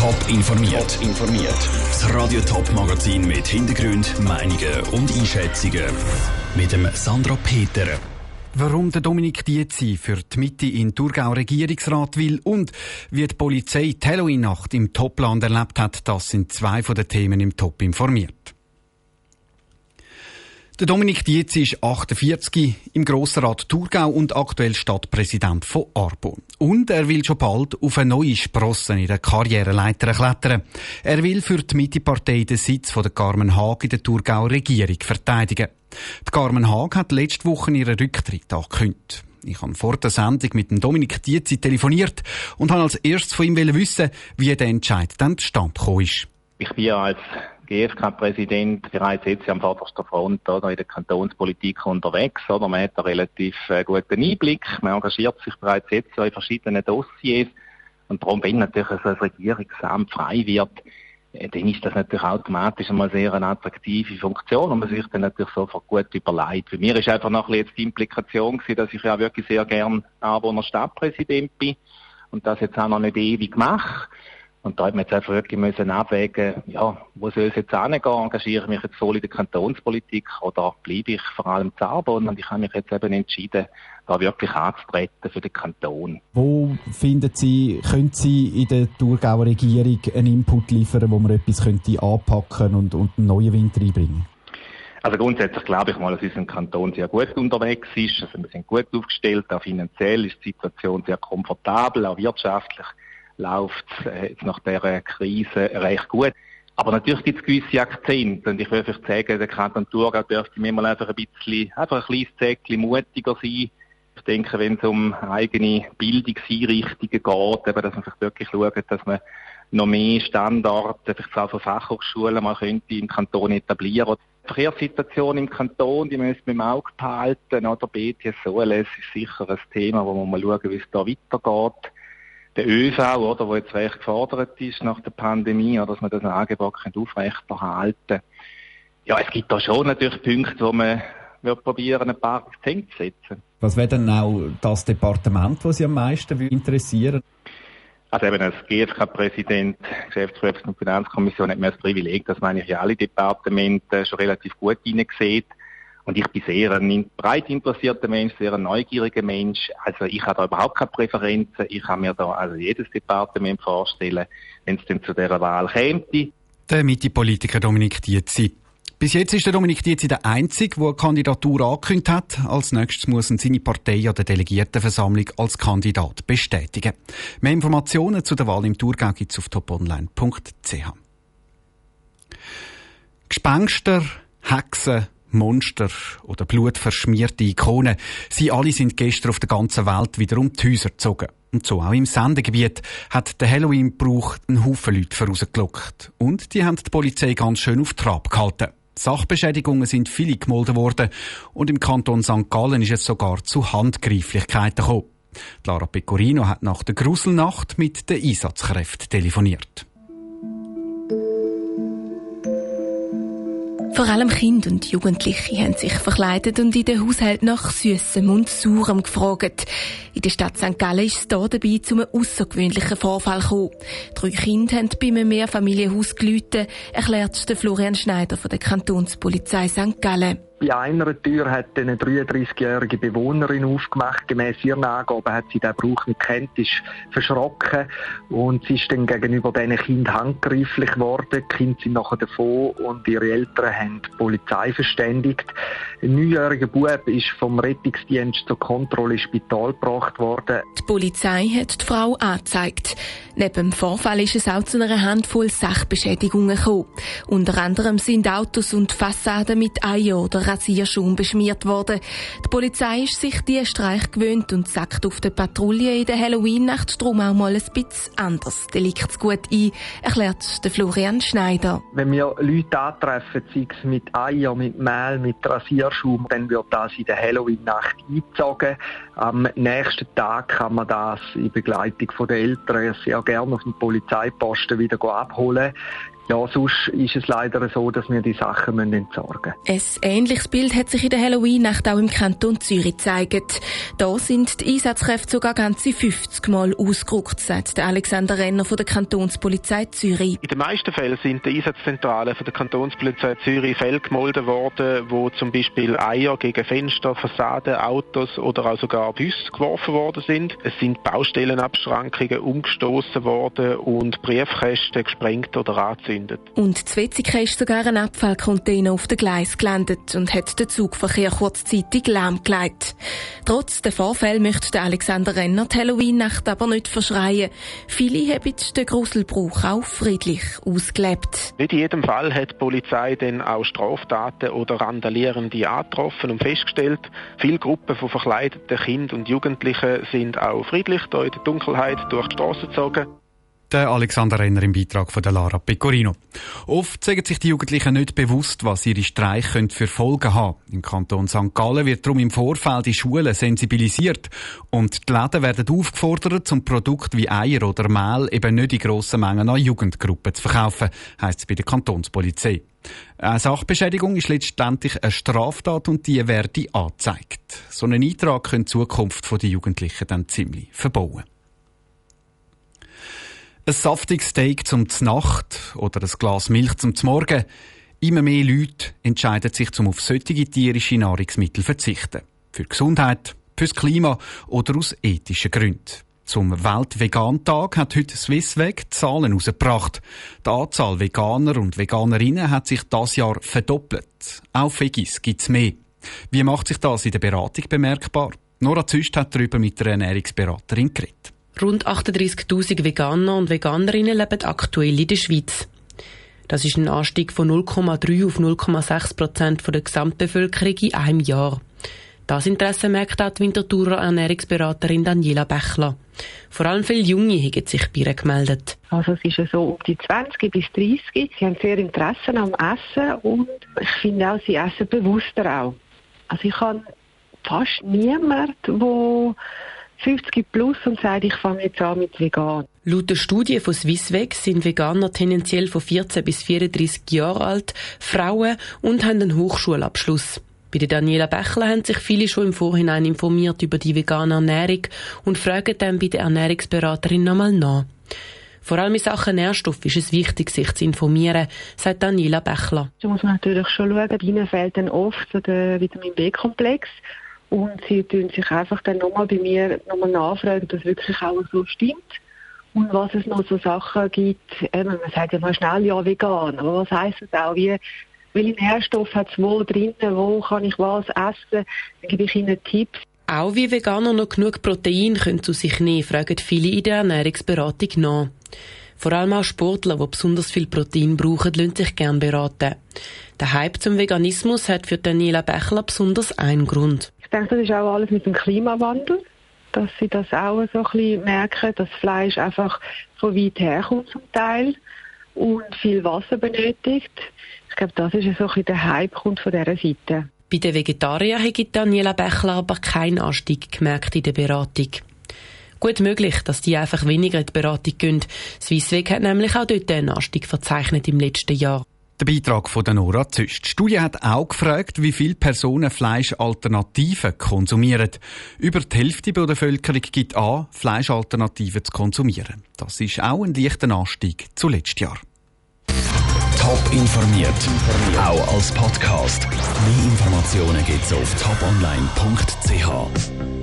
Top informiert. Top informiert. Das Radio Top Magazin mit Hintergrund, Meinungen und Einschätzungen mit dem Sandra Peter. Warum der Dominik Dietzi für die Mitte in Thurgau Regierungsrat will und wie die Polizei die Halloween-Nacht im Topland erlebt hat, das sind zwei von den Themen im Top informiert. Der Dominik Dietz ist 48, im Grossrat Thurgau und aktuell Stadtpräsident von Arbo. Und er will schon bald auf eine neue Sprosse in der Karriereleiter klettern. Er will für die Mitte-Partei den Sitz von der Carmen Haag in der Thurgauer Regierung verteidigen. Die Carmen Haag hat letzte Woche ihren Rücktritt angekündigt. Ich habe vor der Sendung mit dem Dominik Dietzi telefoniert und habe als erstes von ihm wissen, wie der Entscheid dann zustande gekommen ist. Ich bin als GfK-Präsident bereits jetzt am vordersten Front oder, in der Kantonspolitik unterwegs. Oder? Man hat einen relativ äh, guten Einblick. Man engagiert sich bereits jetzt in verschiedenen Dossiers. Und darum, wenn natürlich so ein Regierungsamt frei wird, äh, dann ist das natürlich automatisch einmal sehr eine attraktive Funktion und man sich dann natürlich sofort gut überlegt. Für mich ist einfach noch ein jetzt die Implikation gewesen, dass ich ja wirklich sehr gern Anwohner Stadtpräsident bin und das jetzt auch noch nicht ewig mache. Und da hat man jetzt einfach wirklich müssen abwägen, ja, wo soll es jetzt hingehen? Engagiere ich mich jetzt voll in der Kantonspolitik oder bleibe ich vor allem zu Arbon? Und ich habe mich jetzt eben entschieden, da wirklich anzutreten für den Kanton. Wo finden Sie, können Sie in der Thurgauer Regierung einen Input liefern, wo man etwas könnte anpacken und, und einen neuen Wind reinbringen? Also grundsätzlich glaube ich mal, dass unser Kanton sehr gut unterwegs ist. Also wir sind gut aufgestellt, auch finanziell ist die Situation sehr komfortabel, auch wirtschaftlich läuft äh, jetzt nach dieser Krise recht gut. Aber natürlich gibt es gewisse Akzente. Und ich würde vielleicht sagen, der Kanton Thurgau dürfte mir mal einfach ein bisschen, einfach ein kleines Zäckchen mutiger sein. Ich denke, wenn es um eigene Bildungseinrichtungen geht, eben, dass man sich wirklich schaut, dass man noch mehr Standorte, vielleicht auch von Fachhochschulen mal könnte im Kanton etablieren. Die Verkehrssituation im Kanton, die müssen wir im Auge behalten. Oder BTS, OLS ist sicher ein Thema, wo man mal schauen, wie es da weitergeht der ÖV, oder, wo jetzt recht gefordert ist nach der Pandemie, oder, dass man das Angebot aufrechterhalten kann. Ja, es gibt da schon natürlich Punkte, wo man wird probieren, ein paar Akzente zu setzen. Was wäre denn auch das Departement, das Sie am meisten interessieren also eben als GfK-Präsident, Geschäftsprüfung und Finanzkommission hat man das Privileg, dass man eigentlich alle Departemente schon relativ gut hineinsieht. Und ich bin sehr ein breit interessierter Mensch, sehr ein neugieriger Mensch. Also ich habe da überhaupt keine Präferenzen. Ich kann mir da also jedes Departement vorstellen, wenn es denn zu dieser Wahl käme. Der Mitte-Politiker Dominik Dietzi. Bis jetzt ist der Dominik Dietzi der Einzige, der eine Kandidatur angekündigt hat. Als nächstes muss ihn seine Partei an der Delegiertenversammlung als Kandidat bestätigen. Mehr Informationen zu der Wahl im Thurgau gibt es auf toponline.ch. Gespenster, Hexen, Monster oder blutverschmierte Ikonen. Sie alle sind gestern auf der ganzen Welt wieder um die Häuser gezogen. Und so auch im Sendegebiet hat der Halloween-Brauch einen Haufen Leute vorausgelockt. Und die haben die Polizei ganz schön auf Trab gehalten. Sachbeschädigungen sind viele gemolden worden und im Kanton St. Gallen ist es sogar zu Handgreiflichkeiten gekommen. Lara Pecorino hat nach der Gruselnacht mit den Einsatzkräften telefoniert. Vor allem Kinder und Jugendliche haben sich verkleidet und in den Haushalt nach Süßem und Saurem gefragt. In der Stadt St. Gallen ist es hier dabei zu einem außergewöhnlichen Vorfall gekommen. Drei Kinder haben bei einem Mehrfamilienhaus gelitten, erklärt Florian Schneider von der Kantonspolizei St. Gallen. Bei einer Tür hat eine 33-jährige Bewohnerin aufgemacht. Gemäss ihren Angaben hat sie den Brauch nicht kennt, ist verschrocken und sie ist dann gegenüber diesen Kindern handgreiflich geworden. Die Kinder sind nachher davon und ihre Eltern haben die Polizei verständigt. Ein neunjähriger Bub ist vom Rettungsdienst zur Kontrolle ins Spital gebracht worden. Die Polizei hat die Frau angezeigt. Neben dem Vorfall ist es auch zu einer Handvoll Sachbeschädigungen gekommen. Unter anderem sind Autos und Fassaden mit Eier oder Rasierschaum beschmiert worden. Die Polizei ist sich die Streich gewöhnt und sagt auf der Patrouille in der Halloween-Nacht darum auch mal ein bisschen anders Deliktsgut ein, erklärt der Florian Schneider. Wenn wir Leute antreffen, sei es mit Eier, mit Mehl, mit Rasierschaum, dann wird das in der Halloween-Nacht eingezogen. Am nächsten Tag kann man das in Begleitung der Eltern sehr gerne auf dem Polizeiposten wieder abholen. Ja, sonst ist es leider so, dass wir die Sachen entsorgen müssen. Ein ähnliches ähnliches Bild hat sich in der Halloween-Nacht auch im Kanton Zürich gezeigt. Da sind die Einsatzkräfte sogar ganze 50 Mal ausgerückt, sagt der Alexander Renner von der Kantonspolizei Zürich. In den meisten Fällen sind die Einsatzzentralen von der Kantonspolizei Zürich Fälle gemolden worden, wo zum Beispiel Eier gegen Fenster, Fassaden, Autos oder auch sogar Busse geworfen worden sind. Es sind Baustellenabschrankungen umgestoßen worden und Briefkästen gesprengt oder angezündet. Und Zwetzika ist sogar ein Abfallcontainer auf den Gleis gelandet und hat den Zugverkehr kurzzeitig lahmgelegt. Trotz der Vorfälle möchte Alexander Renner die Halloween-Nacht aber nicht verschreien. Viele haben den Gruselbrauch auch friedlich ausgelebt. Nicht in jedem Fall hat die Polizei dann auch Straftaten oder Randalierende angetroffen und festgestellt. Viele Gruppen von verkleideten Kindern und Jugendlichen sind auch friedlich in der Dunkelheit durch die Straße gezogen. Der Alexander Renner im Beitrag von der Lara Pecorino. Oft sagen sich die Jugendlichen nicht bewusst, was ihre Streiche für Folgen haben. Im Kanton St. Gallen wird darum im Vorfeld die Schulen sensibilisiert und die Läden werden aufgefordert, zum Produkt wie Eier oder Mehl eben nicht in grossen Mengen an Jugendgruppen zu verkaufen, heisst es bei der Kantonspolizei. Eine Sachbeschädigung ist letztendlich eine Straftat und die werde angezeigt. So einen Eintrag können die Zukunft der Jugendlichen dann ziemlich verbauen. Ein saftiges Steak zum Nacht oder ein Glas Milch zum Morgen. Immer mehr Leute entscheiden sich, zum auf solche tierische Nahrungsmittel zu verzichten. Für Gesundheit, fürs Klima oder aus ethischen Gründen. Zum Weltvegan-Tag hat heute Swissweg Zahlen herausgebracht. Die Anzahl Veganer und Veganerinnen hat sich das Jahr verdoppelt. Auch Veggies gibt's mehr. Wie macht sich das in der Beratung bemerkbar? Nora Züst hat darüber mit der Ernährungsberaterin geredet. Rund 38.000 Veganer und Veganerinnen leben aktuell in der Schweiz. Das ist ein Anstieg von 0,3 auf 0,6 Prozent der Gesamtbevölkerung in einem Jahr. Das Interesse merkt auch die Winterthurer Ernährungsberaterin Daniela Bechler. Vor allem viele Junge haben sich bei ihr gemeldet. Also es ist so um die 20 bis 30. Sie haben sehr Interesse am Essen und ich finde auch, sie essen bewusster auch. Also ich habe fast niemanden, der 50 plus und sagt, ich fange jetzt an mit vegan. Laut der Studie von Swissweg sind Veganer tendenziell von 14 bis 34 Jahre alt, Frauen und haben einen Hochschulabschluss. Bei der Daniela Bechler haben sich viele schon im Vorhinein informiert über die vegane Ernährung und fragen dann bei der Ernährungsberaterin nochmal nach. Vor allem in Sachen Nährstoff ist es wichtig, sich zu informieren, sagt Daniela Bechler. Da muss man natürlich schon schauen, bei ihnen fehlt dann oft der Vitamin B-Komplex. Und sie tun sich einfach dann nochmal bei mir nochmal nachfragen, ob das wirklich auch so stimmt. Und was es noch so Sachen gibt, äh, man sagt ja mal schnell ja vegan, aber was heisst das auch? Wie, welche Nährstoffe hat es wo drin, wo kann ich was essen? Dann gebe ich ihnen Tipps. Auch wie Veganer noch genug Protein können zu sich nehmen, fragen viele in der Ernährungsberatung nach. Vor allem auch Sportler, die besonders viel Protein brauchen, lassen sich gern beraten. Der Hype zum Veganismus hat für Daniela Bechler besonders einen Grund. Ich denke, das ist auch alles mit dem Klimawandel, dass sie das auch so ein bisschen merken, dass Fleisch einfach von weit herkommt zum Teil und viel Wasser benötigt. Ich glaube, das ist so ein bisschen der Hype von dieser Seite. Bei den Vegetariern hat Daniela Bechler aber keinen Anstieg gemerkt in der Beratung. Gut möglich, dass die einfach weniger in die Beratung gehen. Swissweg hat nämlich auch dort einen Anstieg verzeichnet im letzten Jahr. Der Beitrag von der Nora Züst. Die Studie hat auch gefragt, wie viele Personen Fleischalternativen konsumieren. Über die Hälfte der Bevölkerung gibt an, Fleischalternativen zu konsumieren. Das ist auch ein leichter Anstieg zu letztes Jahr. Top informiert, auch als Podcast. Mehr Informationen gibt's auf toponline.ch.